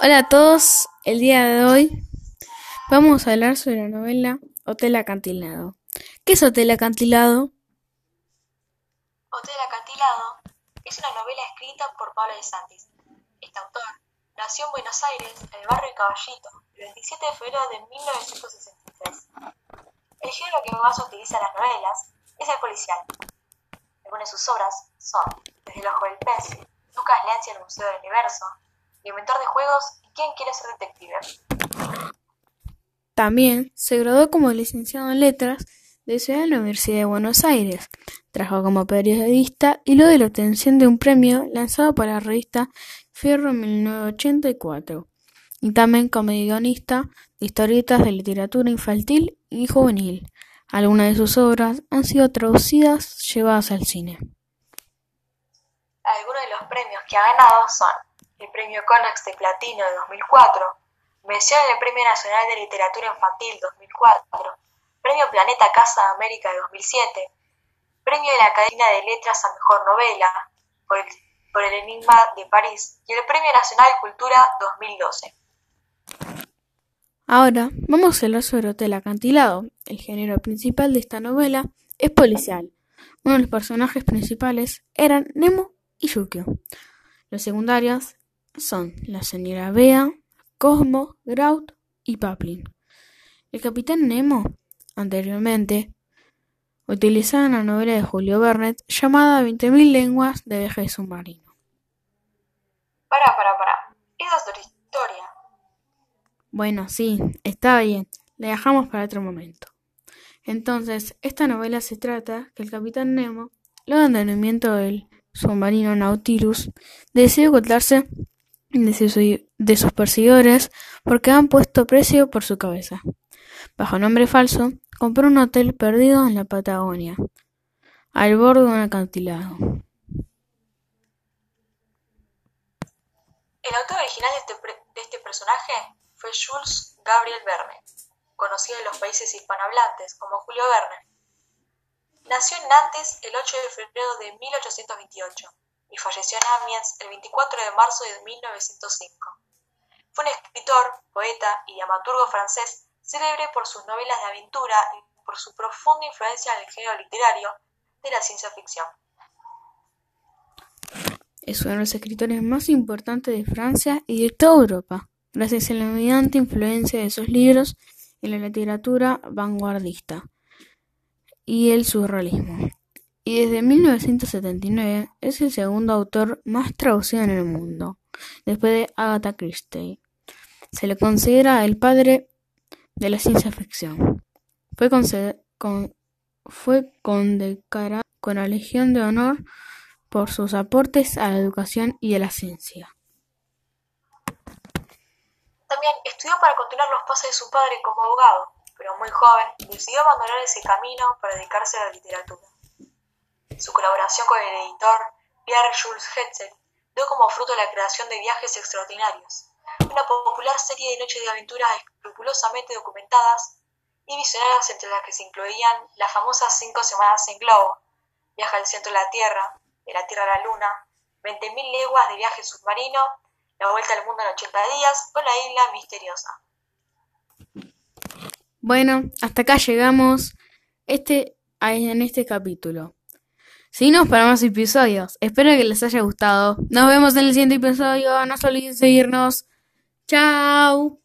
Hola a todos, el día de hoy vamos a hablar sobre la novela Hotel Acantilado. ¿Qué es Hotel Acantilado? Hotel Acantilado es una novela escrita por Pablo de Santis. Este autor nació en Buenos Aires, en el barrio Caballito, el 27 de febrero de 1963. El género que más utiliza en las novelas es el policial. Algunas de sus obras son Desde el ojo del pez, Lucas Lencia en el Museo del Universo, El inventor de juegos y ¿Quién quiere ser detective? También se graduó como licenciado en letras de la Universidad de Buenos Aires. Trabajó como periodista y luego de la obtención de un premio lanzado por la revista Fierro en 1984. Y también como guionista de historietas de literatura infantil y juvenil. Algunas de sus obras han sido traducidas llevadas al cine. Algunos de los premios que ha ganado son el Premio Conex de Platino de 2004, mención en el Premio Nacional de Literatura Infantil 2004, Premio Planeta Casa de América de 2007, Premio de la Academia de Letras a Mejor Novela por el, Enigma de París y el Premio Nacional de Cultura 2012. Ahora vamos a hablar sobre Hotel Acantilado. El género principal de esta novela es policial. Uno de los personajes principales eran Nemo y Yukio. Los secundarios son la señora Bea, Cosmo, Grout y Paplin. El capitán Nemo Anteriormente, utilizaba la novela de Julio Verne llamada «20.000 lenguas de viaje submarino». Para, para, para. Esa es otra historia. Bueno, sí, está bien. La dejamos para otro momento. Entonces, esta novela se trata que el capitán Nemo, luego del entrenamiento del submarino Nautilus, decide ocultarse de sus perseguidores porque han puesto precio por su cabeza. Bajo nombre falso, compró un hotel perdido en la Patagonia, al borde de un acantilado. El autor original de este, de este personaje fue Jules Gabriel Verne, conocido en los países hispanohablantes como Julio Verne. Nació en Nantes el 8 de febrero de 1828 y falleció en Amiens el 24 de marzo de 1905. Fue un escritor, poeta y dramaturgo francés célebre por sus novelas de aventura y por su profunda influencia en el género literario de la ciencia ficción. Es uno de los escritores más importantes de Francia y de toda Europa, gracias a la evidente influencia de sus libros en la literatura vanguardista y el surrealismo. Y desde 1979 es el segundo autor más traducido en el mundo, después de Agatha Christie. Se le considera el padre de la ciencia ficción. Fue, con, fue condecorado con la Legión de Honor por sus aportes a la educación y a la ciencia. También estudió para continuar los pasos de su padre como abogado, pero muy joven decidió abandonar ese camino para dedicarse a la literatura. Su colaboración con el editor Pierre Jules Hetzel dio como fruto la creación de Viajes Extraordinarios, una popular serie de noches de aventuras escrupulosamente documentadas y visionarias entre las que se incluían las famosas cinco semanas en globo, viaje al centro de la Tierra, de la Tierra a la Luna, 20.000 leguas de viaje submarino, la vuelta al mundo en 80 días o la isla misteriosa. Bueno, hasta acá llegamos este, en este capítulo. Seguimos para más episodios. Espero que les haya gustado. Nos vemos en el siguiente episodio. No se olviden seguirnos. Chao.